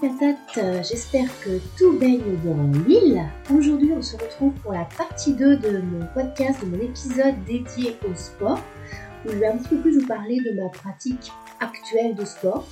patates, j'espère que tout baigne dans l'huile. Aujourd'hui on se retrouve pour la partie 2 de mon podcast, de mon épisode dédié au sport, je vais un petit peu plus vous parler de ma pratique actuelle de sport.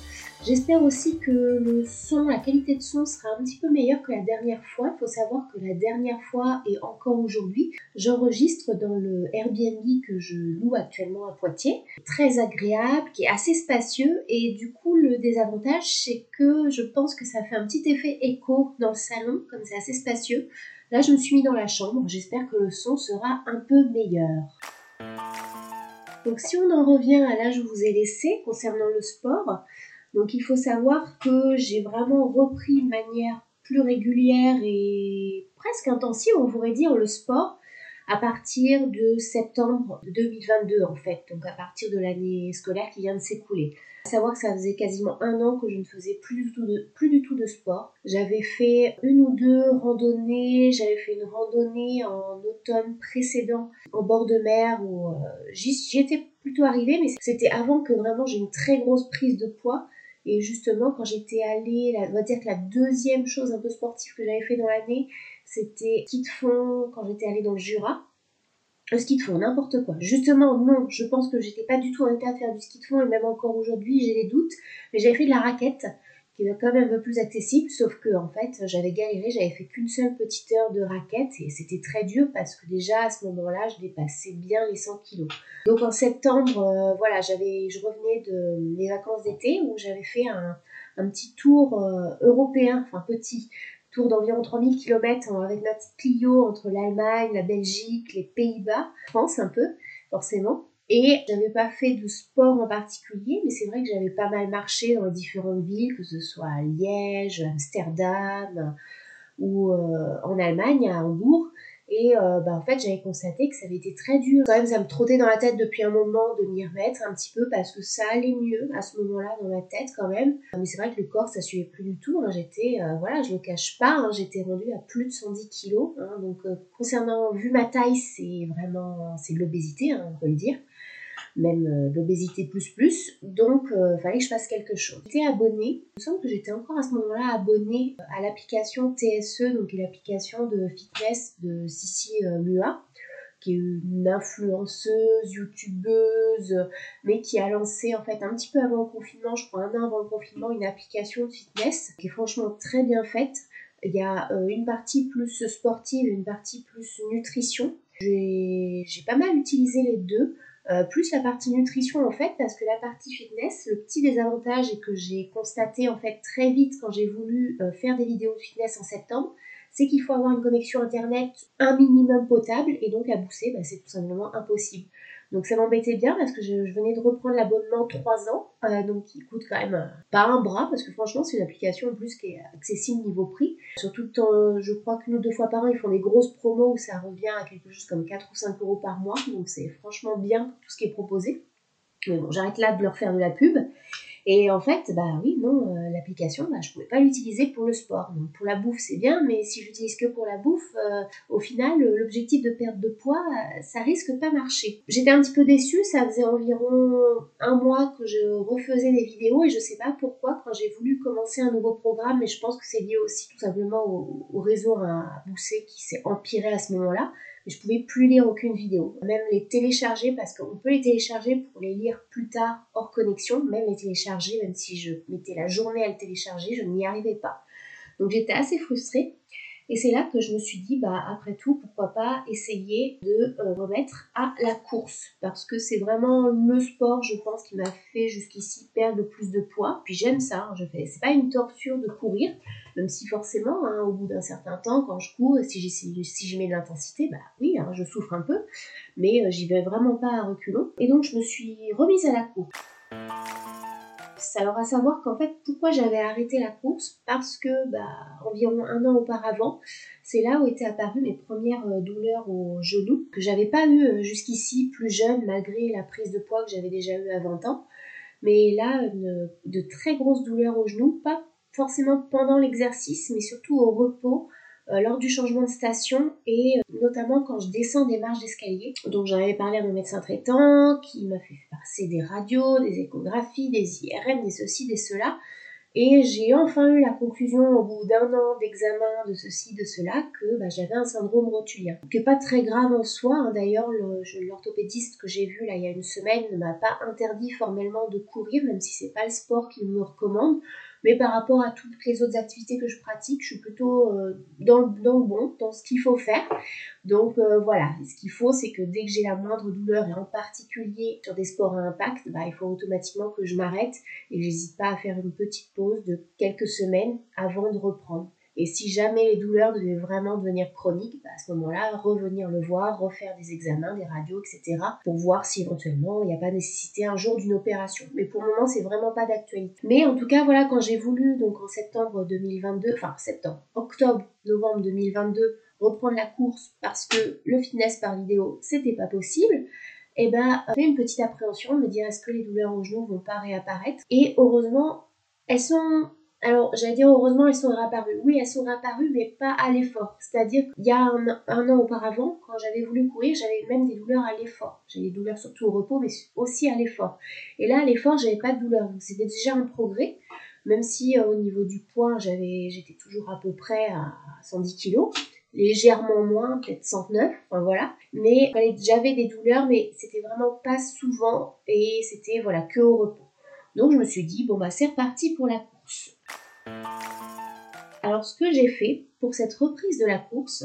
J'espère aussi que le son, la qualité de son sera un petit peu meilleure que la dernière fois. Il faut savoir que la dernière fois et encore aujourd'hui, j'enregistre dans le Airbnb que je loue actuellement à Poitiers. Très agréable, qui est assez spacieux et du coup le désavantage c'est que je pense que ça fait un petit effet écho dans le salon, comme c'est assez spacieux. Là je me suis mis dans la chambre, j'espère que le son sera un peu meilleur. Donc si on en revient à là je vous ai laissé concernant le sport, donc il faut savoir que j'ai vraiment repris de manière plus régulière et presque intensive, on pourrait dire, le sport à partir de septembre 2022 en fait, donc à partir de l'année scolaire qui vient de s'écouler. Savoir que ça faisait quasiment un an que je ne faisais plus du tout de, plus du tout de sport. J'avais fait une ou deux randonnées, j'avais fait une randonnée en automne précédent en bord de mer où euh, j'y étais plutôt arrivée, mais c'était avant que vraiment j'ai une très grosse prise de poids. Et justement, quand j'étais allée, on va dire que la deuxième chose un peu sportive que j'avais fait dans l'année, c'était ski de fond quand j'étais allée dans le Jura. Le ski de fond, n'importe quoi. Justement, non, je pense que j'étais pas du tout en état de faire du ski de fond et même encore aujourd'hui, j'ai des doutes. Mais j'avais fait de la raquette qui est quand même un peu plus accessible, sauf que en fait j'avais galéré, j'avais fait qu'une seule petite heure de raquette et c'était très dur parce que déjà à ce moment-là je dépassais bien les 100 kilos. Donc en septembre, euh, voilà, j'avais, je revenais de mes vacances d'été où j'avais fait un, un petit tour euh, européen, enfin petit, tour d'environ 3000 km avec ma petite Clio entre l'Allemagne, la Belgique, les Pays-Bas, France un peu, forcément. Et j'avais pas fait de sport en particulier, mais c'est vrai que j'avais pas mal marché dans les différentes villes, que ce soit à Liège, Amsterdam ou euh, en Allemagne, à Hambourg. Et euh, bah, en fait, j'avais constaté que ça avait été très dur. Quand même, ça me trottait dans la tête depuis un moment de m'y remettre un petit peu parce que ça allait mieux à ce moment-là dans ma tête quand même. Mais c'est vrai que le corps, ça suivait plus du tout. Hein. J'étais, euh, voilà, je le cache pas, hein, j'étais rendue à plus de 110 kilos. Hein. Donc, concernant, vu ma taille, c'est vraiment, c'est de l'obésité, on peut le dire même euh, l'obésité plus plus. Donc, il euh, fallait que je fasse quelque chose. J'étais abonnée, il me semble que j'étais encore à ce moment-là abonnée à l'application TSE, donc l'application de fitness de Sissi euh, Mua qui est une influenceuse, youtubeuse, mais qui a lancé en fait un petit peu avant le confinement, je crois un an avant le confinement, une application de fitness qui est franchement très bien faite. Il y a une partie plus sportive une partie plus nutrition. J'ai pas mal utilisé les deux. Euh, plus la partie nutrition en fait, parce que la partie fitness, le petit désavantage et que j'ai constaté en fait très vite quand j'ai voulu euh, faire des vidéos de fitness en septembre, c'est qu'il faut avoir une connexion internet un minimum potable et donc à bousser, bah, c'est tout simplement impossible. Donc ça m'embêtait bien parce que je, venais de reprendre l'abonnement 3 ans, euh, donc qui coûte quand même euh, pas un bras parce que franchement c'est une application en plus qui est accessible niveau prix. Surtout je crois qu'une ou deux fois par an ils font des grosses promos où ça revient à quelque chose comme 4 ou 5 euros par mois, donc c'est franchement bien tout ce qui est proposé. Mais bon, j'arrête là de leur faire de la pub. Et en fait, bah oui, non, euh, l'application, bah, je pouvais pas l'utiliser pour le sport. Donc pour la bouffe, c'est bien, mais si j'utilise que pour la bouffe, euh, au final, l'objectif de perte de poids, euh, ça risque pas marcher. J'étais un petit peu déçue, ça faisait environ un mois que je refaisais des vidéos et je sais pas pourquoi quand j'ai voulu commencer un nouveau programme, mais je pense que c'est lié aussi tout simplement au, au réseau à Bousset qui s'est empiré à ce moment-là et je pouvais plus lire aucune vidéo. Même les télécharger parce qu'on peut les télécharger pour les lire plus tard hors connexion, même les télécharger, même si je mettais la journée à le télécharger, je n'y arrivais pas. Donc j'étais assez frustrée. Et c'est là que je me suis dit, bah après tout, pourquoi pas essayer de euh, remettre à la course, parce que c'est vraiment le sport, je pense, qui m'a fait jusqu'ici perdre le plus de poids. Puis j'aime ça, hein, je fais, c'est pas une torture de courir, même si forcément, hein, au bout d'un certain temps, quand je cours, si, si je mets de l'intensité, bah oui, hein, je souffre un peu, mais euh, j'y vais vraiment pas à reculons. Et donc je me suis remise à la course. Alors à savoir qu'en fait, pourquoi j'avais arrêté la course Parce que bah, environ un an auparavant, c'est là où étaient apparues mes premières euh, douleurs au genou que j'avais pas eu euh, jusqu'ici plus jeune malgré la prise de poids que j'avais déjà eu à 20 ans. Mais là, de très grosses douleurs au genou, pas forcément pendant l'exercice, mais surtout au repos, lors du changement de station et euh, notamment quand je descends des marches d'escalier. Donc j'en avais parlé à mon médecin traitant qui m'a fait passer des radios, des échographies, des IRM, des ceci, des cela. Et j'ai enfin eu la conclusion au bout d'un an d'examen de ceci, de cela, que bah, j'avais un syndrome rotulien. N'est pas très grave en soi. Hein. D'ailleurs, l'orthopédiste que j'ai vu là il y a une semaine ne m'a pas interdit formellement de courir, même si c'est pas le sport qu'il me recommande. Mais par rapport à toutes les autres activités que je pratique, je suis plutôt euh, dans, le, bon, dans ce qu'il faut faire. Donc euh, voilà, ce qu'il faut, c'est que dès que j'ai la moindre douleur, et en particulier sur des sports à impact, bah, il faut automatiquement que je m'arrête et j'hésite pas à faire une petite pause de quelques semaines avant de reprendre. Et si jamais les douleurs devaient vraiment devenir chroniques, bah, à ce moment-là, revenir le voir, refaire des examens, des radios, etc. pour voir si éventuellement il n'y a pas nécessité un jour d'une opération. Mais pour le moment, c'est vraiment pas d'actualité. Mais en tout cas, voilà, quand j'ai voulu, donc en septembre 2022, enfin septembre, octobre, novembre 2022, reprendre la course parce que le fitness par vidéo, c'était pas possible, et eh ben, fait une petite appréhension de me dire est-ce que les douleurs au genou vont pas réapparaître? Et heureusement, elles sont alors, j'allais dire heureusement, elles sont réapparues. Oui, elles sont réapparues, mais pas à l'effort. C'est-à-dire qu'il y a un, an auparavant, quand j'avais voulu courir, j'avais même des douleurs à l'effort. J'avais des douleurs surtout au repos, mais aussi à l'effort. Et là, à l'effort, j'avais pas de douleur. Donc, c'était déjà un progrès. Même si euh, au niveau du poids, j'avais, j'étais toujours à peu près à 110 kg légèrement moins, peut-être 109, enfin voilà. Mais j'avais des douleurs, mais c'était vraiment pas souvent et c'était voilà que au repos. Donc je me suis dit bon bah c'est reparti pour la course. Alors ce que j'ai fait pour cette reprise de la course,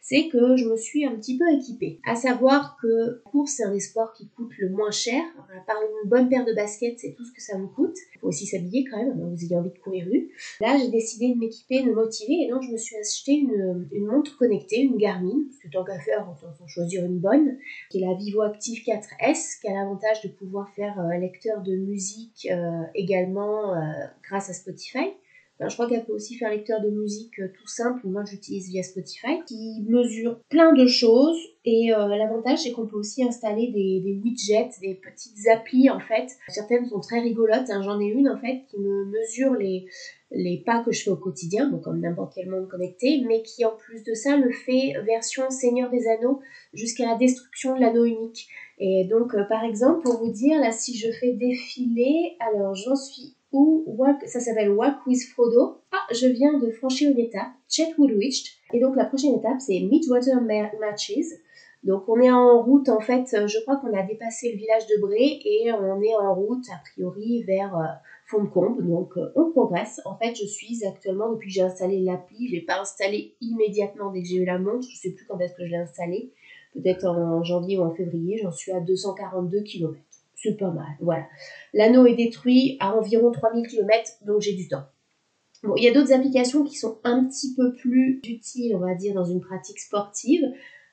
c'est que je me suis un petit peu équipée. À savoir que la course, c'est un des sports qui coûte le moins cher. À part une bonne paire de baskets, c'est tout ce que ça vous coûte. Il faut aussi s'habiller quand même, vous ayez envie de courir rue. Là, j'ai décidé de m'équiper, de me motiver, et donc je me suis acheté une, montre connectée, une Garmin, parce que tant qu'à faire, on faut choisir une bonne, qui est la Vivo Active 4S, qui a l'avantage de pouvoir faire un lecteur de musique euh, également euh, grâce à Spotify je crois qu'elle peut aussi faire lecteur de musique euh, tout simple. Moi, j'utilise via Spotify, qui mesure plein de choses. Et euh, l'avantage, c'est qu'on peut aussi installer des, widgets, des petites applis en fait. Certaines sont très rigolotes. Hein. J'en ai une en fait qui me mesure les, les pas que je fais au quotidien, comme n'importe quel monde connecté, mais qui en plus de ça le fait version Seigneur des Anneaux jusqu'à la destruction de l'anneau unique. Et donc, euh, par exemple, pour vous dire, là, si je fais défiler, alors j'en suis ou ça s'appelle Walk with Frodo. Ah, je viens de franchir une étape, Chetwood Reached. Et donc la prochaine étape, c'est Midwater Matches. Donc on est en route, en fait, je crois qu'on a dépassé le village de Bray et on est en route, a priori, vers euh. Donc euh, on progresse. En fait, je suis actuellement, depuis que j'ai installé l'appli, je l'ai pas installé immédiatement dès que j'ai eu la montre, je sais plus quand est-ce que je l'ai installé, peut-être en janvier ou en février, j'en suis à 242 km c'est pas mal. Voilà. L'anneau est détruit à environ 3000 km, donc j'ai du temps. Bon, il y a d'autres applications qui sont un petit peu plus utiles, on va dire, dans une pratique sportive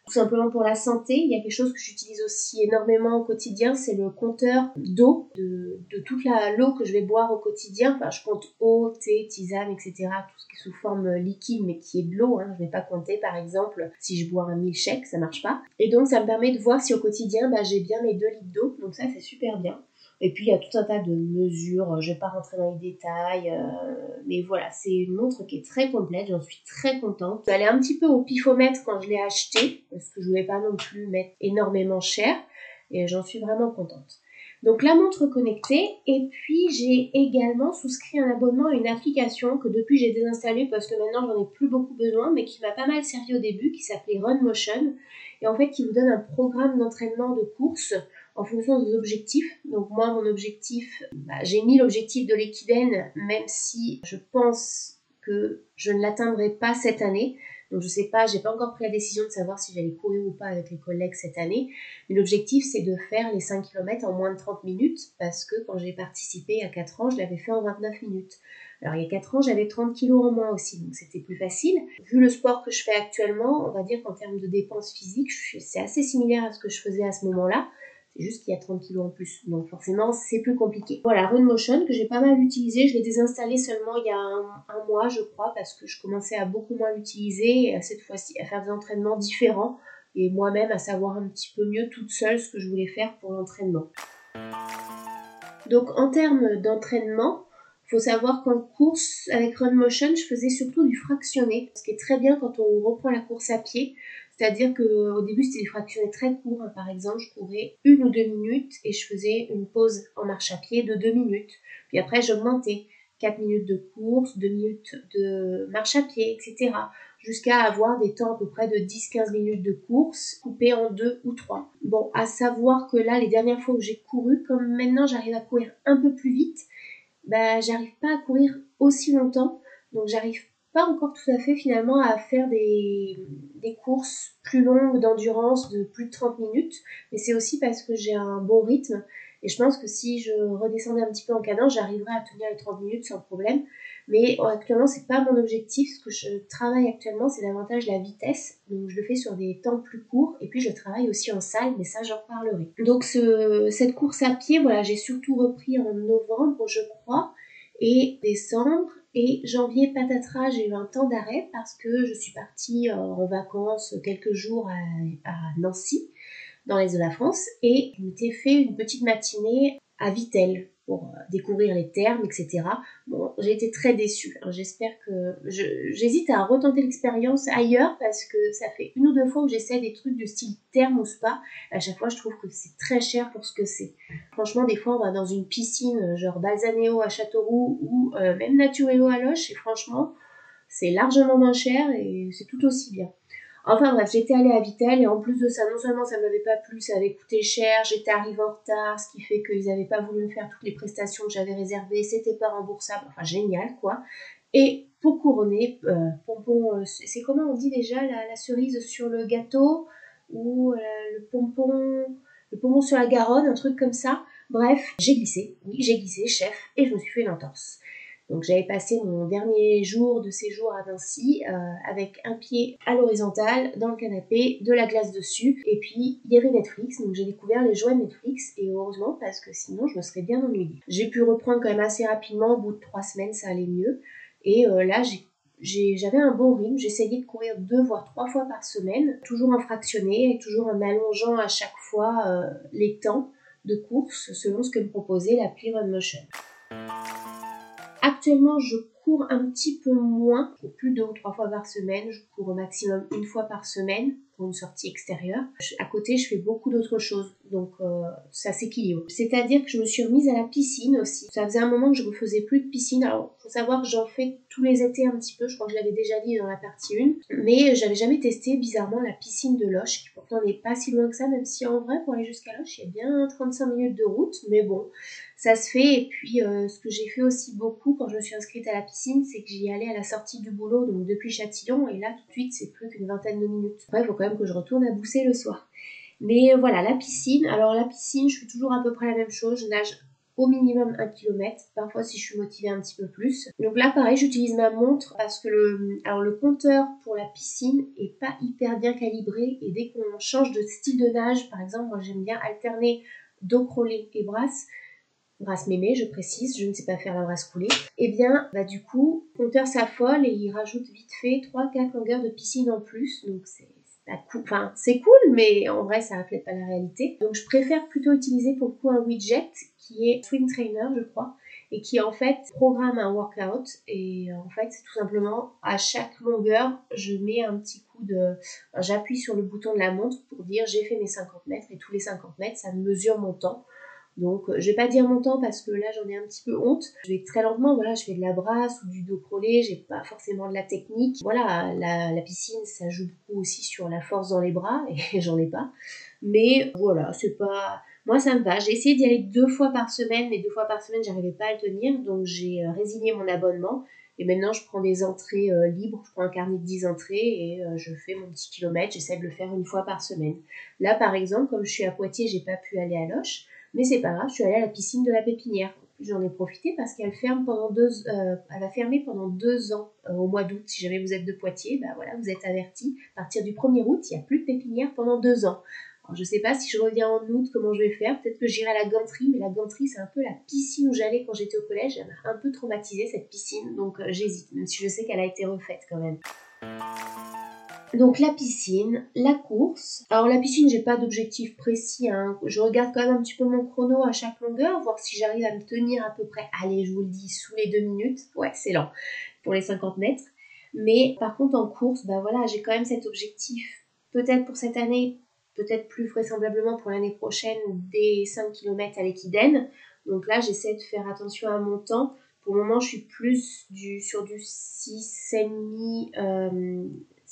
tout simplement pour la santé. Il y a quelque chose que j'utilise aussi énormément au quotidien, c'est le compteur d'eau, de, toute l'eau que je vais boire au quotidien. Enfin, je compte eau, thé, tisane, etc. Tout ce qui est sous forme liquide, mais qui est de l'eau. Hein. Je ne vais pas compter, par exemple, si je bois un milkshake, ça marche pas. Et donc, ça me permet de voir si au quotidien, bah, j'ai bien mes 2 litres d'eau. Donc ça, c'est super bien. Et puis il y a tout un tas de mesures, je vais pas rentrer dans les détails, euh, mais voilà, c'est une montre qui est très complète, j'en suis très contente. Elle est un petit peu au pifomètre quand je l'ai achetée, parce que je voulais pas non plus mettre énormément cher, et j'en suis vraiment contente. Donc la montre connectée, et puis j'ai également souscrit un abonnement à une application que depuis j'ai désinstallée parce que maintenant j'en ai plus beaucoup besoin, mais qui m'a pas mal servi au début, qui s'appelait Run Motion, et en fait qui vous donne un programme d'entraînement de course en fonction des objectifs. Donc moi, mon objectif, bah, j'ai mis l'objectif de l'équidène, même si je pense que je ne l'atteindrai pas cette année. Donc je sais pas, j'ai pas encore pris la décision de savoir si j'allais courir ou pas avec les collègues cette année. Mais l'objectif c'est de faire les 5 km en moins de 30 minutes parce que quand j'ai participé à 4 ans, je l'avais fait en 29 minutes. Alors il y a 4 ans, j'avais 30 kg en moins aussi, donc c'était plus facile. Vu le sport que je fais actuellement, on va dire qu'en termes de dépenses physiques, c'est assez similaire à ce que je faisais à ce moment-là juste qu'il y a 30 kg en plus. Donc forcément, c'est plus compliqué. Voilà, Motion que j'ai pas mal utilisé. Je l'ai désinstallé seulement il y a un, mois, je crois, parce que je commençais à beaucoup moins l'utiliser et à cette fois-ci à faire des entraînements différents et moi-même à savoir un petit peu mieux toute seule ce que je voulais faire pour l'entraînement. Donc en termes d'entraînement, il faut savoir qu'en course avec Run Motion, je faisais surtout du fractionné, ce qui est très bien quand on reprend la course à pied. C'est-à-dire qu'au début, c'était des fractionnés très courts. Par exemple, je courais une ou deux minutes et je faisais une pause en marche à pied de deux minutes. Puis après, j'augmentais. 4 minutes de course, 2 minutes de marche à pied, etc. Jusqu'à avoir des temps à peu près de 10-15 minutes de course coupés en 2 ou 3. Bon, à savoir que là, les dernières fois où j'ai couru, comme maintenant j'arrive à courir un peu plus vite, bah, j'arrive pas à courir aussi longtemps. Donc j'arrive encore tout à fait finalement à faire des, courses plus longues d'endurance de plus de 30 minutes. Mais c'est aussi parce que j'ai un bon rythme. Et je pense que si je redescendais un petit peu en cadence, j'arriverais à tenir les 30 minutes sans problème. Mais actuellement, c'est pas mon objectif. Ce que je travaille actuellement, c'est davantage la vitesse. Donc, je le fais sur des temps plus courts. Et puis, je travaille aussi en salle, mais ça, j'en parlerai. Donc, ce, cette course à pied, voilà, j'ai surtout repris en novembre, je crois, et décembre. Et janvier, patatras, j'ai eu un temps d'arrêt parce que je suis partie euh, en vacances quelques jours à, Nancy, dans l'est de la France, et je m'étais fait une petite matinée à Vitel pour euh, découvrir les termes, etc. Bon, j'ai été très déçue. J'espère que j'hésite à retenter l'expérience ailleurs parce que ça fait une ou deux fois où j'essaie des trucs de style terme ou spa. À chaque fois, je trouve que c'est très cher pour ce que c'est. Franchement, des fois, on va dans une piscine euh, genre Balsaneo à Châteauroux ou euh, même Natureo à Loche et franchement, c'est largement moins cher et c'est tout aussi bien. Enfin bref, j'étais allée à Vitel et en plus de ça, non seulement ça ne m'avait pas plu, ça avait coûté cher, j'étais arrivée en retard, ce qui fait qu'ils n'avaient pas voulu me faire toutes les prestations que j'avais réservées, c'était pas remboursable, enfin génial quoi. Et pour couronner, euh, pompon, euh, c'est comment on dit déjà la, cerise sur le gâteau ou euh, le pompon, le pompon sur la Garonne, un truc comme ça? Bref, j'ai glissé, oui j'ai glissé, chef, et je me suis fait une entorse. Donc j'avais passé mon dernier jour de séjour à Vinci euh, avec un pied à l'horizontale dans le canapé, de la glace dessus, et puis il y avait Netflix, donc j'ai découvert les joies Netflix, et heureusement parce que sinon je me serais bien ennuyée. J'ai pu reprendre quand même assez rapidement, au bout de trois semaines ça allait mieux, et euh, là j'avais un bon rythme, j'essayais de courir deux voire trois fois par semaine, toujours en fractionné et toujours en allongeant à chaque fois euh, les temps de course selon ce que me proposait l'appli Run Motion. Actuellement, je cours un petit peu moins, plus deux ou trois fois par semaine. Je cours au maximum une fois par semaine pour une sortie extérieure. À côté, je fais beaucoup d'autres choses, donc euh, ça s'équilibre. C'est-à-dire que je me suis remise à la piscine aussi. Ça faisait un moment que je ne faisais plus de piscine. Alors, faut savoir que j'en fais tous les étés un petit peu. Je crois que je l'avais déjà dit dans la partie 1. Mais j'avais jamais testé, bizarrement, la piscine de Loche, qui pourtant n'est pas si loin que ça, même si en vrai, pour aller jusqu'à Loche, il y a bien 35 minutes de route. Mais bon, ça se fait. Et puis, euh, ce que j'ai fait aussi beaucoup quand je me suis inscrite à la piscine, c'est que j'y allais à la sortie du boulot, donc depuis Châtillon, et là, tout de suite, c'est plus qu'une vingtaine de minutes. Il faut quand même que je retourne à Bousser le soir. Mais euh, voilà, la piscine. Alors, la piscine, je fais toujours à peu près la même chose. Je nage au minimum un kilomètre, parfois si je suis motivée un petit peu plus. Donc là pareil, j'utilise ma montre parce que le, alors le compteur pour la piscine est pas hyper bien calibré et dès qu'on change de style de nage, par exemple, moi j'aime bien alterner dos crawlé et brasse, brasse mémé, je précise, je ne sais pas faire la brasse coulée, et eh bien, bah du coup, le compteur s'affole et il rajoute vite fait 3-4 longueurs de piscine en plus, donc c'est C'est cool, mais en vrai, ça reflète pas la réalité. Donc, je préfère plutôt utiliser pour le coup un widget qui est Swing Trainer, je crois, et qui en fait programme un workout. Et en fait, c'est tout simplement à chaque longueur, je mets un petit coup de. J'appuie sur le bouton de la montre pour dire j'ai fait mes 50 mètres, et tous les 50 mètres, ça mesure mon temps. Donc, euh, je vais pas dire mon temps parce que là, j'en ai un petit peu honte. Je vais très lentement, voilà, je fais de la brasse ou du dos crawlé, j'ai pas forcément de la technique. Voilà, la, piscine, ça joue beaucoup aussi sur la force dans les bras, et j'en ai pas. Mais voilà, c'est pas... Moi, ça me va. J'ai essayé d'y aller deux fois par semaine, mais deux fois par semaine, j'arrivais pas à le tenir, donc j'ai euh, résigné mon abonnement. Et maintenant, je prends des entrées euh, libres, je prends un carnet de 10 entrées et je fais mon petit kilomètre. J'essaie de le faire une fois par semaine. Là, par exemple, comme je suis à Poitiers, j'ai pas pu aller à Loche. Mais c'est pas grave, je suis allée à la piscine de la pépinière. J'en ai profité parce qu'elle ferme pendant deux, euh, elle va fermer pendant deux ans euh, au mois d'août. Si jamais vous êtes de Poitiers, bah voilà, vous êtes avertis. À partir du 1er août, il n'y a plus de pépinière pendant deux ans. Je sais pas si je reviens en août, comment je vais faire. Peut-être que j'irai à la ganterie, mais la ganterie, c'est un peu la piscine où j'allais quand j'étais au collège. Elle m'a un peu traumatisée, cette piscine, donc euh, j'hésite, même si je sais qu'elle a été refaite quand même. Donc la piscine, la course. Alors la piscine, j'ai pas d'objectif précis. Hein. Je regarde quand même un petit peu mon chrono à chaque longueur, voir si j'arrive à me tenir à peu près. Allez, je vous le dis, sous les deux minutes. Ouais, c'est lent pour les 50 mètres. Mais par contre en course, bah voilà, j'ai quand même cet objectif. Peut-être pour cette année, peut-être plus vraisemblablement pour l'année prochaine, des 5 km à l'équidène. Donc là, j'essaie de faire attention à mon temps Pour le moment, je suis plus du, sur du 6,5, euh,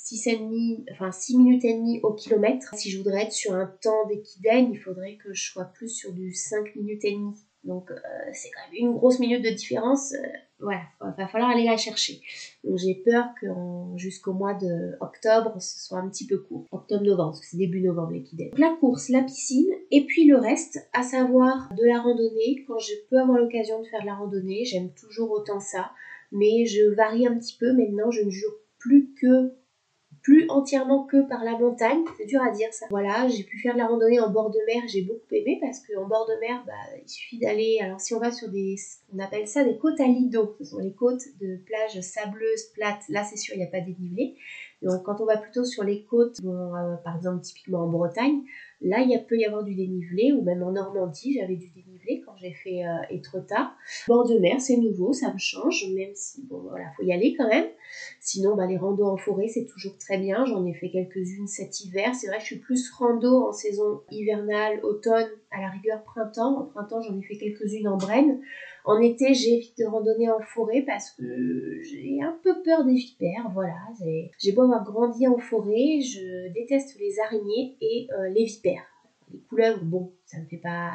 6,5, enfin 6 minutes et demie au kilomètre. Si je voudrais être sur un temps d'équidène, il faudrait que je sois plus sur du 5 minutes et demie. Donc euh, c'est quand même une grosse minute de différence. Euh, voilà, il va falloir aller la chercher. Donc j'ai peur que jusqu'au mois de octobre, ce soit un petit peu court. Octobre-novembre, parce que c'est début novembre l'équidène. La course, la piscine, et puis le reste, à savoir de la randonnée. Quand je peux avoir l'occasion de faire de la randonnée, j'aime toujours autant ça. Mais je varie un petit peu. Maintenant, je ne joue plus que plus entièrement que par la montagne. C'est dur à dire ça. Voilà, j'ai pu faire de la randonnée en bord de mer, j'ai beaucoup aimé parce qu'en bord de mer, bah, il suffit d'aller. Alors si on va sur des, on appelle ça des côtes à lido, ce sont les côtes de plages sableuses, plates. Là, c'est sûr, il n'y a pas de dénivelé. Donc quand on va plutôt sur les côtes, euh, par exemple typiquement en Bretagne, là il peut y avoir du dénivelé, ou même en Normandie, j'avais du dénivelé quand j'ai fait euh, Etretat. Bord de mer, c'est nouveau, ça me change, même si bon voilà, faut y aller quand même. Sinon, bah, les randos en forêt, c'est toujours très bien. J'en ai fait quelques-unes cet hiver. C'est vrai je suis plus rando en saison hivernale, automne, à la rigueur printemps. En printemps, j'en ai fait quelques-unes en Brenne. En été, j'évite de randonner en forêt parce que j'ai un peu peur des vipères. Voilà, j'ai beau avoir grandi en forêt, je déteste les araignées et euh, les vipères. Les couleuvres, bon, ça me fait pas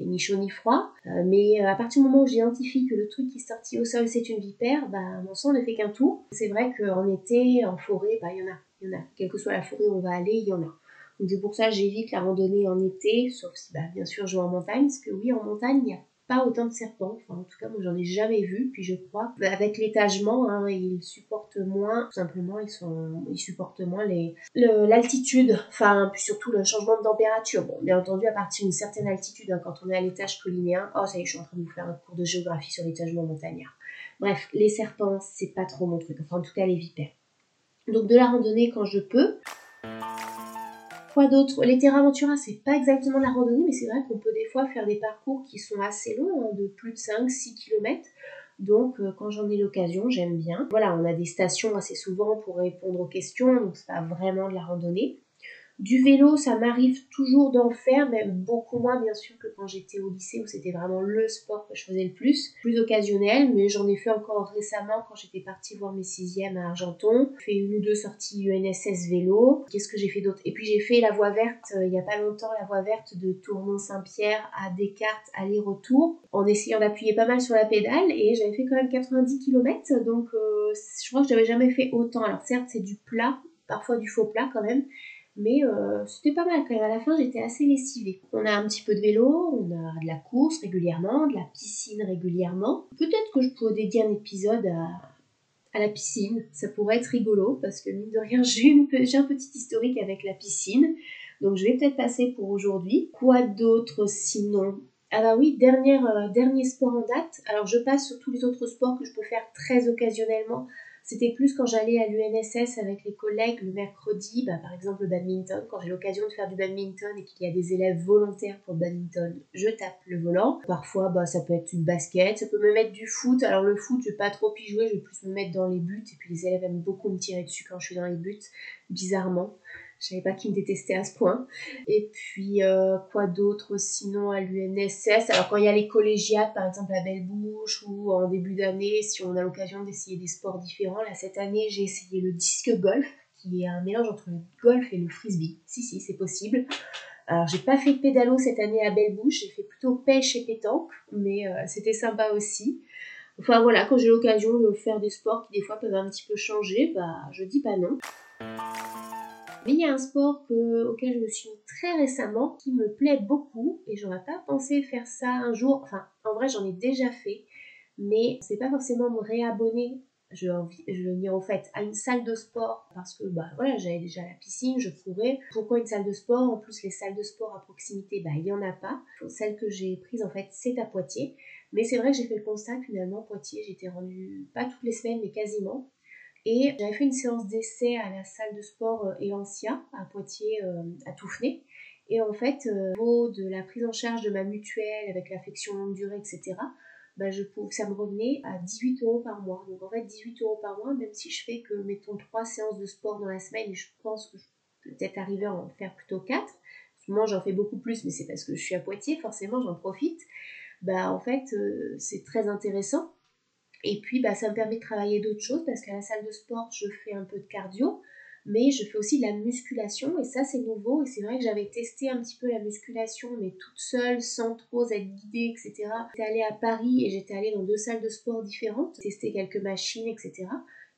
ni chaud ni froid. Euh, mais euh, à partir du moment où j'identifie que le truc qui est sorti au sol c'est une vipère, bah, mon sang ne fait qu'un tour. C'est vrai qu'en été, en forêt, bah, il y en a. Il y en a. Quelle que soit la forêt où on va aller, il y en a. Donc c'est pour ça j'évite la randonnée en été, sauf si bah, bien sûr je vais en montagne, parce que oui, en montagne, il y a pas autant de serpents. Enfin, en tout cas, moi, j'en ai jamais vu. Puis je crois qu'avec l'étagement, hein, ils supportent moins. Tout simplement, ils sont, supportent moins l'altitude. Enfin, puis surtout le changement de température. Bon, bien entendu, à partir d'une certaine altitude, hein, quand on est à l'étage collinéen, oh ça y est, je suis en train de vous faire un cours de géographie sur l'étagement montagnard. Bref, les serpents, c'est pas trop mon truc. Enfin, en tout cas, les vipères. Donc de la randonnée quand je peux. Quoi d'autre Les Terra Ventura, c'est pas exactement la randonnée, mais c'est vrai qu'on peut des fois faire des parcours qui sont assez longs, hein, de plus de 5-6 km. Donc, euh, quand j'en ai l'occasion, j'aime bien. Voilà, on a des stations assez souvent pour répondre aux questions, donc c'est pas vraiment de la randonnée. Du vélo, ça m'arrive toujours d'en faire, mais beaucoup moins bien sûr que quand j'étais au lycée où c'était vraiment le sport que je faisais le plus. Plus occasionnel, mais j'en ai fait encore récemment quand j'étais partie voir mes sixièmes à Argenton. J'ai fait une ou deux sorties UNSS vélo. Qu'est-ce que j'ai fait d'autre? Et puis j'ai fait la voie verte euh, il y a pas longtemps, la voie verte de Tournon-Saint-Pierre à Descartes aller-retour, en essayant d'appuyer pas mal sur la pédale et j'avais fait quand même 90 km, donc euh, je crois que j'avais jamais fait autant. Alors certes c'est du plat, parfois du faux plat quand même, mais euh, c'était pas mal quand même. À la fin, j'étais assez lessivée. On a un petit peu de vélo, on a de la course régulièrement, de la piscine régulièrement. Peut-être que je pourrais dédier un épisode à, la piscine. Ça pourrait être rigolo parce que mine de rien, j'ai un petit historique avec la piscine. Donc je vais peut-être passer pour aujourd'hui. Quoi d'autre sinon? Ah bah oui, euh, dernier sport en date. Alors je passe sur tous les autres sports que je peux faire très occasionnellement c'était plus quand j'allais à l'UNSS avec les collègues le mercredi, bah, par exemple le badminton, quand j'ai l'occasion de faire du badminton et qu'il y a des élèves volontaires pour le badminton, je tape le volant. Parfois, bah, ça peut être une basket, ça peut me mettre du foot. Alors le foot, je vais pas trop y jouer, je vais plus me mettre dans les buts. Et puis les élèves aiment beaucoup me tirer dessus quand je suis dans les buts, bizarrement. Je savais pas qui me détestait à ce point. Et puis, euh, quoi d'autre sinon à l'UNSS Alors, quand il y a les collégiates, par exemple à Belle-Bouche, ou en début d'année, si on a l'occasion d'essayer des sports différents, là, cette année, j'ai essayé le disque golf, qui est un mélange entre le golf et le frisbee. Si, si, c'est possible. Alors, j'ai pas fait de pédalo cette année à Belle-Bouche, j'ai fait plutôt pêche et pétanque, mais euh, c'était sympa aussi. Enfin voilà, quand j'ai l'occasion de faire des sports qui des fois peuvent un petit peu changer, bah je dis pas non. Il y a un sport auquel je me suis mis très récemment qui me plaît beaucoup et j'aurais pas pensé faire ça un jour. Enfin, en vrai, j'en ai déjà fait, mais c'est pas forcément me réabonner. Je, je venir en fait à une salle de sport parce que bah voilà j'avais déjà la piscine, je courais. Pourquoi une salle de sport? En plus les salles de sport à proximité, bah il y en a pas. Celle que j'ai prise en fait c'est à Poitiers. Mais c'est vrai que j'ai fait le constat finalement Poitiers j'étais rendue pas toutes les semaines mais quasiment et j'avais fait une séance d'essai à la salle de sport euh, Elancia à Poitiers, euh, à Touffnay. Et en fait, euh, au niveau de la prise en charge de ma mutuelle avec l'affection longue durée, etc., bah je ça me revenait à 18 euros par mois. Donc en fait, 18 euros par mois, même si je fais que, mettons, 3 séances de sport dans la semaine, et je pense que je peux peut-être arriver à en faire plutôt 4. Moi, j'en fais beaucoup plus, mais c'est parce que je suis à Poitiers, forcément, j'en profite. Bah en fait, c'est très intéressant Et puis, bah, ça me permet de travailler d'autres choses parce qu'à la salle de sport, je fais un peu de cardio, mais je fais aussi de la musculation et ça, c'est nouveau. Et c'est vrai que j'avais testé un petit peu la musculation, mais toute seule, sans trop être guidée, etc. J'étais allée à Paris et j'étais allée dans deux salles de sport différentes, tester quelques machines, etc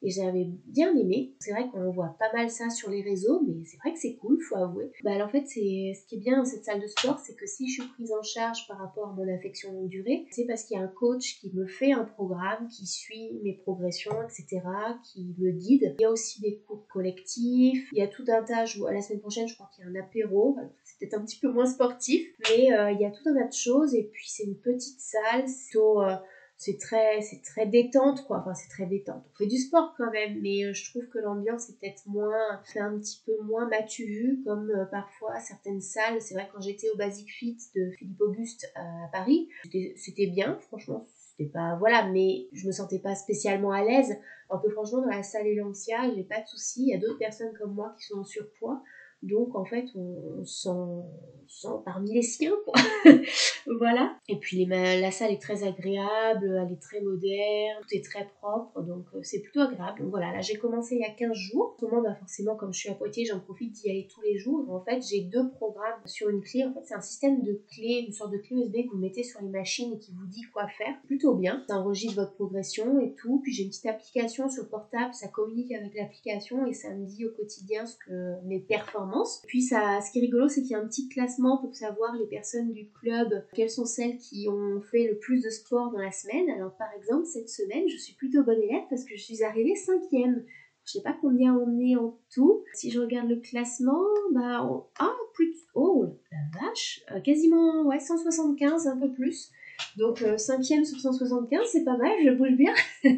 et j'avais bien aimé. C'est vrai qu'on voit pas mal ça sur les réseaux, mais c'est vrai que c'est cool, faut avouer. Bah, alors, en fait, c'est ce qui est bien dans cette salle de sport, c'est que si je suis prise en charge par rapport à mon affection longue durée, c'est parce qu'il y a un coach qui me fait un programme, qui suit mes progressions, etc., qui me guide. Il y a aussi des cours collectifs, il y a tout un tas, à la semaine prochaine, je crois qu'il y a un apéro, c'est peut-être un petit peu moins sportif, mais euh, il y a tout un tas de choses, et puis c'est une petite salle, plutôt... Euh, c'est très c'est très détente quoi. Enfin c'est très détente. On fait du sport quand même mais euh, je trouve que l'ambiance est peut-être moins c'est un petit peu moins matu vu comme euh, parfois certaines salles. C'est vrai quand j'étais au Basic Fit de Philippe Auguste à Paris c'était bien franchement c'était pas voilà mais je me sentais pas spécialement à l'aise. Alors que franchement dans la salle Elancia j'ai pas de soucis. Il y a d'autres personnes comme moi qui sont en surpoids donc en fait, on, on sent, parmi les siens, quoi. voilà. Et puis les, la salle est très agréable, elle est très moderne, tout est très propre, donc euh, c'est plutôt agréable. Donc voilà, là j'ai commencé il y a 15 jours. En ce moment, bah, forcément, comme je suis à Poitiers, j'en profite d'y aller tous les jours. en fait, j'ai deux programmes sur une clé. En fait, c'est un système de clé, une sorte de clé USB que vous mettez sur les machines et qui vous dit quoi faire. Plutôt bien. Ça enregistre votre progression et tout. Puis j'ai une petite application sur le portable, ça communique avec l'application et ça me dit au quotidien ce que mes performances puis ça, ce qui est rigolo, c'est qu'il y a un petit classement pour savoir les personnes du club, quelles sont celles qui ont fait le plus de sport dans la semaine. Alors par exemple, cette semaine, je suis plutôt bonne élève parce que je suis arrivée cinquième. Je sais pas combien on est en tout. Si je regarde le classement, bah, ah, plus, oh, la vache, euh, quasiment, ouais, 175, un peu plus. Donc 5ème euh, sur 175, c'est pas mal, je bouge bien.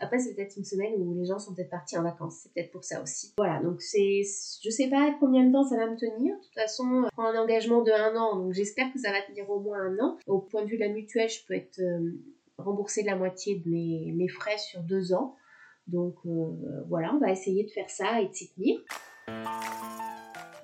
Après, c'est peut-être une semaine où les gens sont peut-être partis en vacances, c'est peut-être pour ça aussi. Voilà, donc c'est, je sais pas combien de temps ça va me tenir. De toute façon, je prends un engagement de un an, donc j'espère que ça va tenir au moins un an. Au point de vue de la mutuelle, je peux être euh, remboursée de la moitié de mes, frais sur deux ans. Donc euh, voilà, on va essayer de faire ça et de s'y tenir.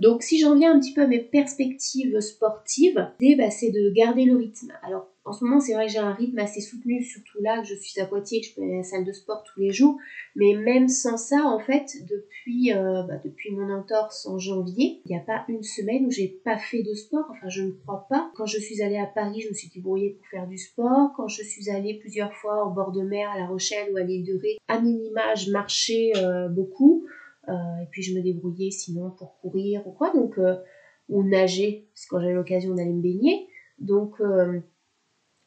Donc si j'en viens un petit peu à mes perspectives sportives, bah, c'est de garder le rythme. Alors en ce moment, c'est vrai que j'ai un rythme assez soutenu, surtout là que je suis à Poitiers, que je peux aller à la salle de sport tous les jours. Mais même sans ça, en fait, depuis, euh, bah, depuis mon entorse en janvier, il n'y a pas une semaine où j'ai pas fait de sport. Enfin, je ne crois pas. Quand je suis allée à Paris, je me suis débrouillée pour faire du sport. Quand je suis allée plusieurs fois au bord de mer, à La Rochelle ou à l'île de Ré, à minima, je marchais euh, beaucoup. Euh, et puis je me débrouillais sinon pour courir ou quoi. Donc, ou nager, parce que quand j'avais l'occasion d'aller me baigner. Donc,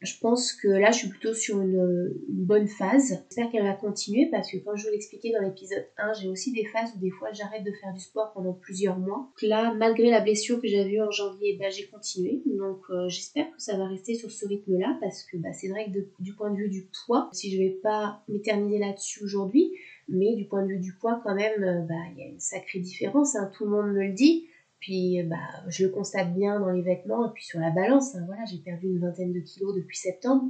je pense que là, je suis plutôt sur une, bonne phase. J'espère qu'elle va continuer parce que, comme je vous l'expliquais dans l'épisode 1, j'ai aussi des phases où des fois j'arrête de faire du sport pendant plusieurs mois. là, malgré la blessure que j'avais eue en janvier, bah, j'ai continué. Donc, euh, j'espère que ça va rester sur ce rythme-là parce que bah, c'est vrai que du point de vue du poids, si je vais pas m'éterniser là-dessus aujourd'hui, mais du point de vue du poids, quand même, euh, bah, il y a une sacrée différence. Hein. Tout le monde me le dit. Puis bah, je le constate bien dans les vêtements et puis sur la balance. Hein, voilà, j'ai perdu une vingtaine de kilos depuis septembre.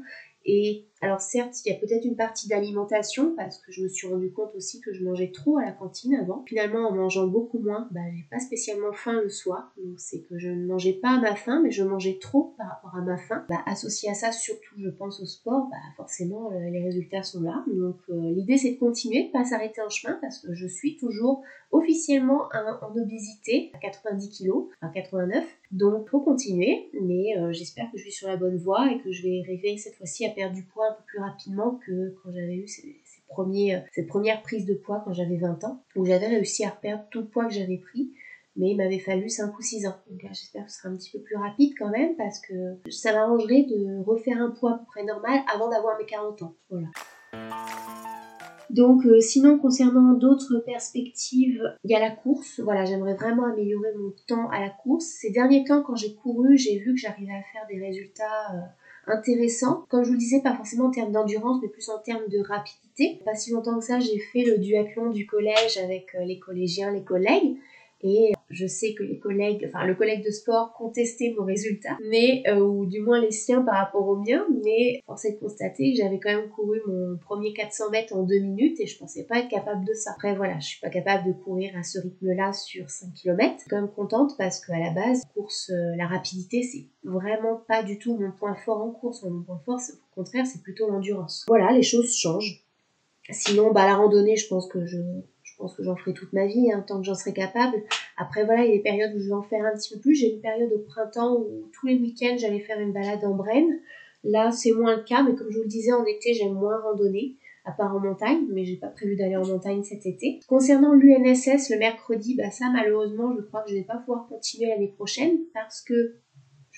Et alors certes, il y a peut-être une partie d'alimentation parce que je me suis rendu compte aussi que je mangeais trop à la cantine avant. Finalement, en mangeant beaucoup moins, bah, j'ai pas spécialement faim le soir. Donc c'est que je ne mangeais pas à ma faim, mais je mangeais trop par rapport à ma faim. Bah, associé à ça, surtout je pense au sport, bah, forcément euh, les résultats sont là. Donc euh, l'idée c'est de continuer, de pas s'arrêter en chemin parce que je suis toujours officiellement en obésité à 90 kg, à 89. Donc faut continuer, mais euh, j'espère que je suis sur la bonne voie et que je vais arriver cette fois-ci à perdre du poids un peu plus rapidement que quand j'avais eu ces, premiers, euh, cette première prise de poids quand j'avais 20 ans, où j'avais réussi à reperdre tout le poids que j'avais pris mais il m'avait fallu 5 ou 6 ans. Donc là, j'espère que ce sera un petit peu plus rapide quand même, parce que ça m'arrangerait de refaire un poids à peu près normal avant d'avoir mes 40 ans. Voilà. Donc euh, sinon concernant d'autres perspectives, il y a la course. Voilà, j'aimerais vraiment améliorer mon temps à la course. Ces derniers temps quand j'ai couru, j'ai vu que j'arrivais à faire des résultats euh, intéressants. Comme je vous le disais, pas forcément en termes d'endurance, mais plus en termes de rapidité. Pas si longtemps que ça, j'ai fait le duathlon du collège avec euh, les collégiens, les collègues. Et je sais que les collègues, enfin le collègue de sport contestait mon résultat, mais euh, ou du moins les siens par rapport aux miens, mais force est de constater que j'avais quand même couru mon premier 400 mètres en 2 minutes et je pensais pas être capable de ça. Après voilà, je suis pas capable de courir à ce rythme-là sur 5 km. Je suis quand même contente parce qu'à la base, course, euh, la rapidité, c'est vraiment pas du tout mon point fort en course. Mon point fort, au contraire, c'est plutôt l'endurance. Voilà, les choses changent. Sinon, bah la randonnée, je pense que je pense que j'en ferai toute ma vie, hein, tant que j'en serai capable. Après, voilà, il y a des périodes où je vais en faire un petit peu plus. J'ai une période au printemps où tous les week-ends, j'allais faire une balade en Brenne. Là, c'est moins le cas, mais comme je vous le disais, en été, j'aime moins randonner, à part en montagne, mais j'ai pas prévu d'aller en montagne cet été. Concernant l'UNSS, le mercredi, bah ça, malheureusement, je crois que je vais pas pouvoir continuer l'année prochaine parce que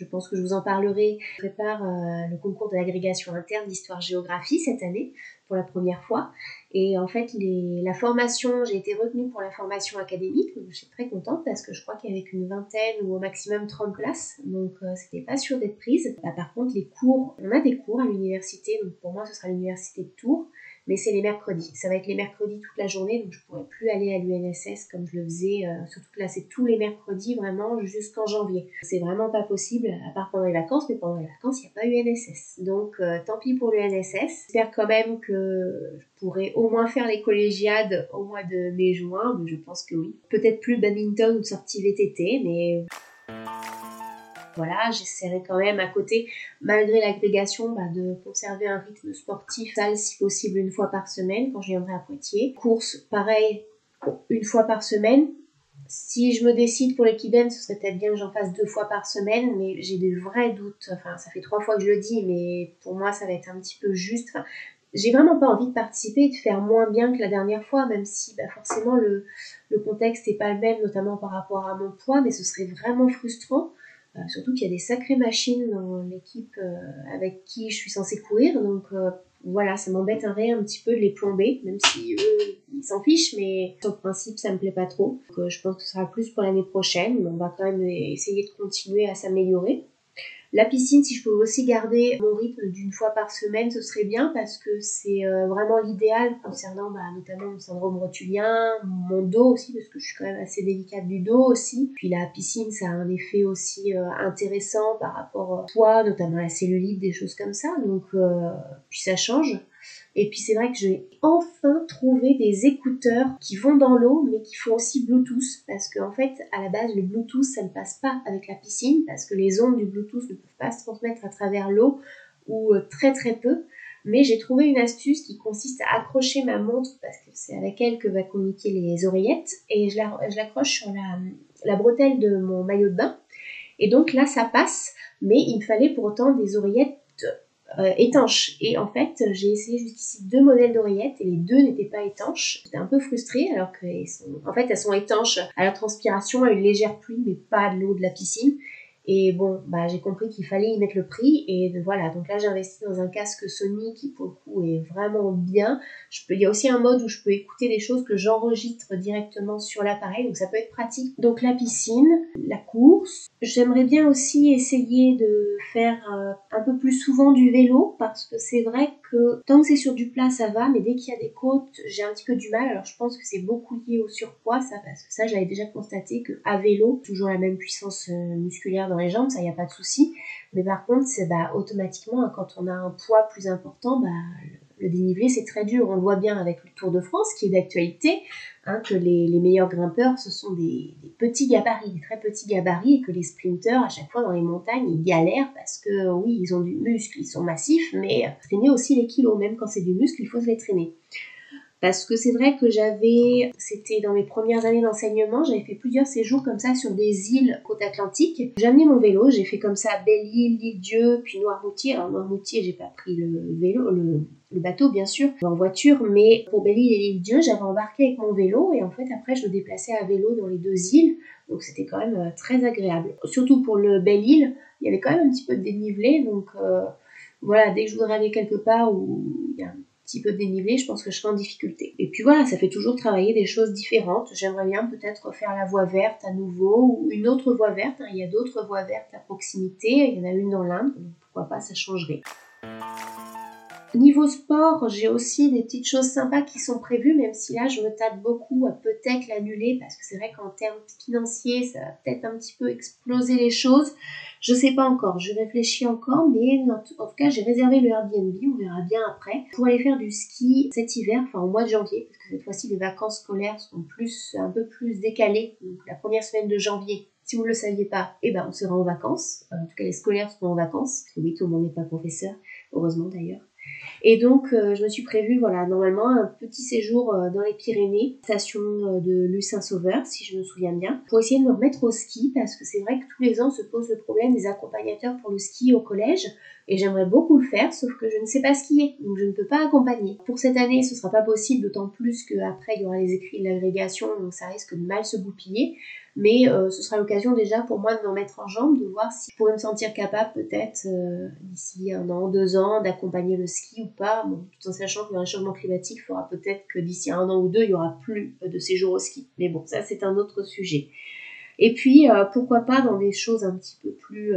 je pense que je vous en parlerai. Je prépare euh, le concours de l'agrégation interne d'histoire-géographie cette année pour la première fois. Et en fait, la formation, j'ai été retenue pour la formation académique, donc je suis très contente parce que je crois avait qu'une vingtaine ou au maximum 30 places, donc euh, c'était pas sûr d'être prise. Bah, par contre, les cours, on a des cours à l'université, donc pour moi ce sera l'université de Tours mais c'est les mercredis. Ça va être les mercredis toute la journée, donc je pourrai plus aller à l'UNSS comme je le faisais. Euh, surtout que là, c'est tous les mercredis vraiment jusqu'en janvier. C'est vraiment pas possible, à part pendant les vacances, mais pendant les vacances, il n'y a pas UNSS. Donc euh, tant pis pour l'UNSS. J'espère quand même que je pourrai au moins faire les collégiades au mois de mai-juin, mais je pense que oui. Peut-être plus badminton ou de sortie VTT, mais voilà, j'essaierai quand même à côté, malgré l'agrégation, bah, de conserver un rythme sportif salle si possible une fois par semaine quand je viendrai à Poitiers. Course, pareil, une fois par semaine. Si je me décide pour l'équidène, ce serait peut-être bien que j'en fasse deux fois par semaine, mais j'ai des vrais doutes. Enfin, ça fait trois fois que je le dis, mais pour moi, ça va être un petit peu juste. J'ai vraiment pas envie de participer et de faire moins bien que la dernière fois, même si bah, forcément le, le contexte n'est pas le même, notamment par rapport à mon poids, mais ce serait vraiment frustrant. Euh, surtout qu'il y a des sacrées machines dans l'équipe euh, avec qui je suis censée courir. Donc euh, voilà, ça m'embêterait un petit peu de les plomber, même si eux, ils s'en fichent, mais sur le principe, ça me plaît pas trop. Donc je pense que ce sera plus pour l'année prochaine, mais on va quand même essayer de continuer à s'améliorer. La piscine, si je pouvais aussi garder mon rythme d'une fois par semaine, ce serait bien parce que c'est euh, vraiment l'idéal concernant bah, notamment le syndrome rotulien, mon dos aussi, parce que je suis quand même assez délicate du dos aussi. Puis la piscine, ça a un effet aussi euh, intéressant par rapport au poids, notamment la cellulite, des choses comme ça. Donc, euh, puis ça change. Et puis c'est vrai que j'ai enfin trouvé des écouteurs qui vont dans l'eau mais qui font aussi Bluetooth parce qu'en fait à la base le Bluetooth ça ne passe pas avec la piscine parce que les ondes du Bluetooth ne peuvent pas se transmettre à travers l'eau ou euh, très très peu. Mais j'ai trouvé une astuce qui consiste à accrocher ma montre parce que c'est avec elle que va communiquer les oreillettes et je l'accroche sur la, la bretelle de mon maillot de bain. Et donc là ça passe mais il me fallait pour autant des oreillettes euh. Et en fait, j'ai essayé jusqu'ici deux modèles d'oreillettes et les deux n'étaient pas étanches. J'étais un peu frustrée alors qu'elles sont, en fait, elles sont étanches à la transpiration, à une légère pluie, mais pas à l'eau de la piscine. Et bon, bah, j'ai compris qu'il fallait y mettre le prix. Et voilà, donc là, j'ai investi dans un casque Sony qui, pour le coup, est vraiment bien. Je peux, il y a aussi un mode où je peux écouter des choses que j'enregistre directement sur l'appareil. Donc ça peut être pratique. Donc la piscine, la course. J'aimerais bien aussi essayer de faire euh, un peu plus souvent du vélo parce que c'est vrai tant que c'est sur du plat, ça va. Mais dès qu'il y a des côtes, j'ai un petit peu du mal. Alors je pense que c'est beaucoup lié au surpoids, ça, parce que ça, j'avais déjà constaté que à vélo, toujours la même puissance euh, musculaire dans les jambes, ça, il n'y a pas de souci. Mais par contre, c'est bah, automatiquement, hein, quand on a un poids plus important, bah, le, dénivelé, c'est très dur. On le voit bien avec le Tour de France, qui est d'actualité, hein, que les, meilleurs grimpeurs, ce sont des, petits gabarits, des très petits gabarits, et que les sprinteurs, à chaque fois dans les montagnes, ils galèrent parce que, oui, ils ont du muscle, ils sont massifs, mais traîner aussi les kilos, même quand c'est du muscle, il faut se les traîner. Parce que c'est vrai que j'avais, c'était dans mes premières années d'enseignement, j'avais fait plusieurs séjours comme ça sur des îles côte atlantique. Amené mon vélo, j'ai fait comme ça Belle-Île, l'île-Dieu, puis Noirmoutier. Alors Noirmoutier, j'ai pas pris le vélo, le, bateau bien sûr, en voiture, mais pour Belle-Île et l'île-Dieu, j'avais embarqué avec mon vélo et en fait après je me déplaçais à vélo dans les deux îles. Donc c'était quand même euh, très agréable. Surtout pour le Belle-Île, il y avait quand même un petit peu de dénivelé, donc euh, voilà, dès que je voudrais aller quelque part où il y a petit peu dénivelé, je pense que je serai en difficulté. Et puis voilà, ça fait toujours travailler des choses différentes. J'aimerais bien peut-être faire la voie verte à nouveau ou une autre voie verte. Il y a d'autres voies vertes à proximité. Il y en a une dans l'Inde, pourquoi pas, ça changerait. Niveau sport, j'ai aussi des petites choses sympas qui sont prévues, même si là je me tâte beaucoup à peut-être l'annuler parce que c'est vrai qu'en termes financiers, ça va peut-être un petit peu exploser les choses. Je sais pas encore, je réfléchis encore, mais en tout cas j'ai réservé le Airbnb, on verra bien après, pour aller faire du ski cet hiver, enfin au mois de janvier, parce que cette fois-ci les vacances scolaires sont plus un peu plus décalées, donc la première semaine de janvier si vous ne le saviez pas, eh ben, on sera en vacances. En tout cas, les scolaires seront en vacances. Parce que oui, tout le monde n'est pas professeur. Heureusement d'ailleurs. Et donc, euh, je me suis prévu, voilà, normalement, un petit séjour euh, dans les Pyrénées, station euh, de Lucin-Sauveur, si je me souviens bien, pour essayer de me remettre au ski, parce que c'est vrai que tous les ans se pose le problème des accompagnateurs pour le ski au collège, et j'aimerais beaucoup le faire, sauf que je ne sais pas skier, donc je ne peux pas accompagner. Pour cette année, ce sera pas possible, d'autant plus qu'après, il y aura les écrits de l'agrégation, donc ça risque de mal se goupiller. Mais ce sera l'occasion déjà pour moi de me remettre en jambe, de voir si je pourrais me sentir capable peut-être d'ici un an, deux ans, d'accompagner le ski ou pas. Tout en sachant que le réchauffement climatique fera peut-être que d'ici un an ou deux, il y aura plus de séjours au ski. Mais bon, ça c'est un autre sujet. Et puis, euh, pourquoi pas dans des choses un petit peu plus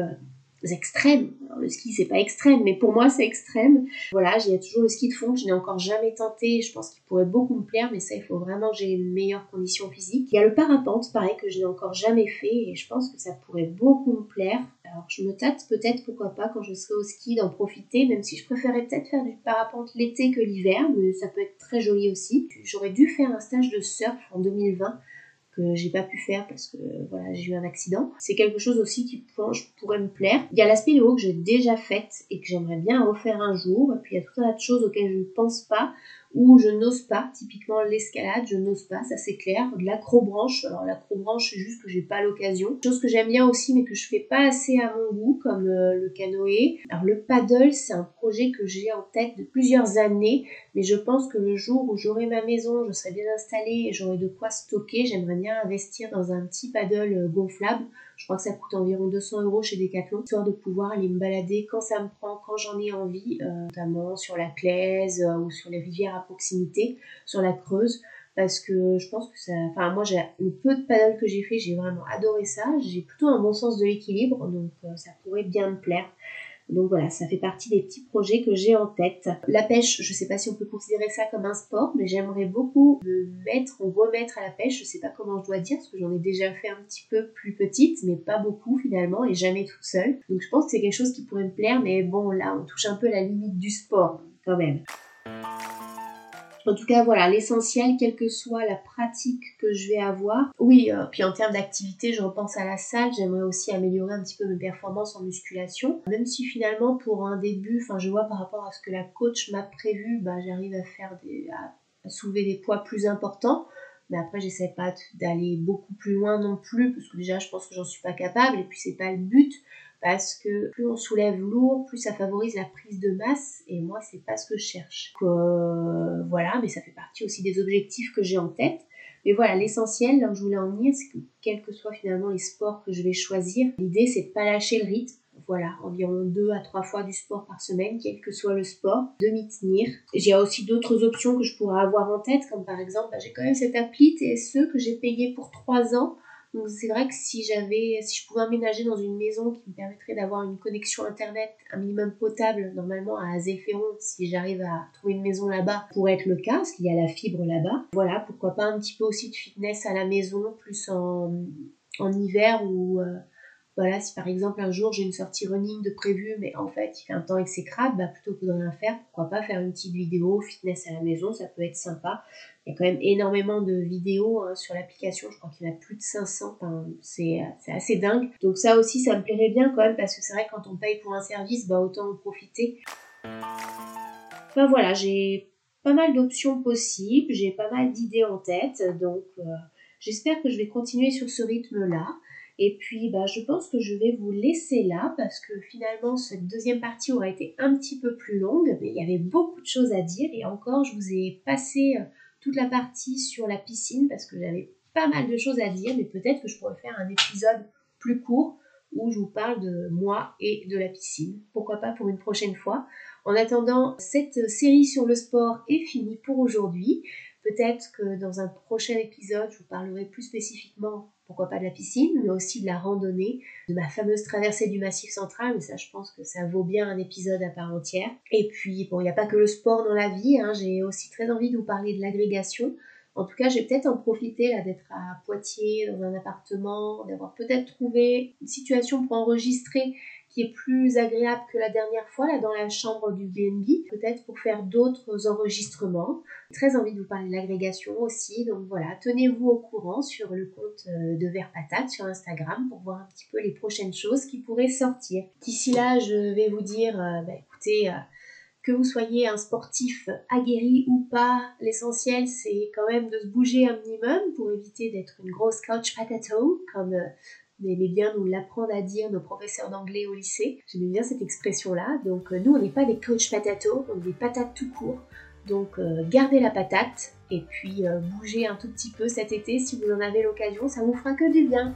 extrêmes. le ski, c'est pas extrême, mais pour moi, c'est extrême. Voilà, il y a toujours le ski de fond que je n'ai encore jamais tenté. Je pense qu'il pourrait beaucoup me plaire, mais ça, il faut vraiment que j'ai une meilleure condition physique. Il y a le parapente, pareil, que je n'ai encore jamais fait et je pense que ça pourrait beaucoup me plaire. Alors, je me tâte peut-être, pourquoi pas, quand je serai au ski, d'en profiter, même si je préférais peut-être faire du parapente l'été que l'hiver, mais ça peut être très joli aussi. J'aurais dû faire un stage de surf en 2020 que j'ai pas pu faire parce que voilà j'ai eu un accident. C'est quelque chose aussi qui pourrait me plaire. Il y a la spéléo que j'ai déjà faite et que j'aimerais bien refaire un jour. Et puis il y a tout un tas de choses auxquelles je ne pense pas ou je n'ose pas. Typiquement l'escalade, je n'ose pas, ça c'est clair. De l'acrobranche, alors l'acrobranche c'est juste que j'ai pas l'occasion. Chose que j'aime bien aussi mais que je fais pas assez à mon goût comme euh, le canoë. Alors le paddle c'est un projet que j'ai en tête de plusieurs années mais je pense que le jour où j'aurai ma maison, je serai bien installée et j'aurai de quoi stocker, j'aimerais bien investir dans un petit paddle euh, gonflable. Je crois que ça coûte environ 200 euros chez Decathlon, histoire de pouvoir aller me balader quand ça me prend, quand j'en ai envie, euh, notamment sur la Claise euh, ou sur les rivières à proximité, sur la Creuse parce que je pense que ça enfin moi j'ai le peu de paddle que j'ai fait j'ai vraiment adoré ça. J'ai plutôt un bon sens de l'équilibre donc ça pourrait bien me plaire donc voilà, ça fait partie des petits projets que j'ai en tête. La pêche, je sais pas si on peut considérer ça comme un sport, mais j'aimerais beaucoup me mettre ou remettre à la pêche. Je sais pas comment je dois dire, parce que j'en ai déjà fait un petit peu plus petite, mais pas beaucoup finalement, et jamais toute seule. Donc je pense que c'est quelque chose qui pourrait me plaire, mais bon, là, on touche un peu la limite du sport quand même. En tout cas, voilà, l'essentiel, quelle que soit la pratique que je vais avoir. Oui, euh, puis en termes d'activité, je repense à la salle, j'aimerais aussi améliorer un petit peu mes performances en musculation. Même si finalement, pour un début, je vois par rapport à ce que la coach m'a prévu, bah, j'arrive à faire des, à soulever des poids plus importants. Mais après, j'essaie pas d'aller beaucoup plus loin non plus, parce que déjà, je pense que j'en suis pas capable, et puis c'est pas le but parce que plus on soulève lourd, plus ça favorise la prise de masse et moi c'est pas ce que je cherche. Euh, voilà, mais ça fait partie aussi des objectifs que j'ai en tête. Mais voilà, l'essentiel, là où je voulais en venir, c'est que quels que soient finalement les sports que je vais choisir, l'idée c'est de pas lâcher le rythme. Voilà, environ deux à trois fois du sport par semaine, quel que soit le sport, de m'y tenir. J'ai aussi d'autres options que je pourrais avoir en tête, comme par exemple, bah, j'ai quand même cette appli TSE que j'ai payé pour trois ans donc c'est vrai que si j'avais, si je pouvais emménager dans une maison qui me permettrait d'avoir une connexion internet un minimum potable, normalement à Azéféron, si j'arrive à trouver une maison là-bas, pourrait être le cas, parce qu'il y a la fibre là-bas. Voilà, pourquoi pas un petit peu aussi de fitness à la maison, plus en, en hiver ou euh, voilà, si par exemple un jour j'ai une sortie running de prévu, mais en fait il fait un temps exécrable, bah plutôt que de rien faire, pourquoi pas faire une petite vidéo fitness à la maison, ça peut être sympa. Il y a quand même énormément de vidéos hein, sur l'application, je crois qu'il y en a plus de 500, enfin, c'est assez dingue. Donc ça aussi, ça me plairait bien quand même, parce que c'est vrai que quand on paye pour un service, bah autant en profiter. Enfin voilà, j'ai pas mal d'options possibles, j'ai pas mal d'idées en tête, donc euh, j'espère que je vais continuer sur ce rythme-là. Et puis, bah, je pense que je vais vous laisser là parce que finalement, cette deuxième partie aura été un petit peu plus longue, mais il y avait beaucoup de choses à dire. Et encore, je vous ai passé euh, toute la partie sur la piscine parce que j'avais pas mal de choses à dire, mais peut-être que je pourrais faire un épisode plus court où je vous parle de moi et de la piscine. Pourquoi pas pour une prochaine fois. En attendant, cette série sur le sport est finie pour aujourd'hui. Peut-être que dans un prochain épisode, je vous parlerai plus spécifiquement, pourquoi pas de la piscine, mais aussi de la randonnée, de ma fameuse traversée du Massif central, mais ça je pense que ça vaut bien un épisode à part entière. Et puis, bon, il n'y a pas que le sport dans la vie, hein, j'ai aussi très envie de vous parler de l'agrégation. En tout cas, j'ai peut-être en profité là d'être à Poitiers dans un appartement, d'avoir peut-être trouvé une situation pour enregistrer qui est plus agréable que la dernière fois, là dans la chambre du BNB, peut-être pour faire d'autres enregistrements. Très envie de vous parler de l'agrégation aussi, donc voilà, tenez-vous au courant sur le compte euh, de Vert Patate sur Instagram pour voir un petit peu les prochaines choses qui pourraient sortir. D'ici là, je vais vous dire, euh, bah, écoutez, euh, que vous soyez un sportif aguerri ou pas, l'essentiel c'est quand même de se bouger un minimum pour éviter d'être une grosse couch potato, comme bien nous l'apprendre à dire nos professeurs d'anglais au lycée. J'aimais bien cette expression-là. Donc euh, nous, on n'est pas des coach patato, on est des patates tout court. Donc euh, gardez la patate et puis euh, bougez un tout petit peu cet été si vous en avez l'occasion, ça vous fera que du bien.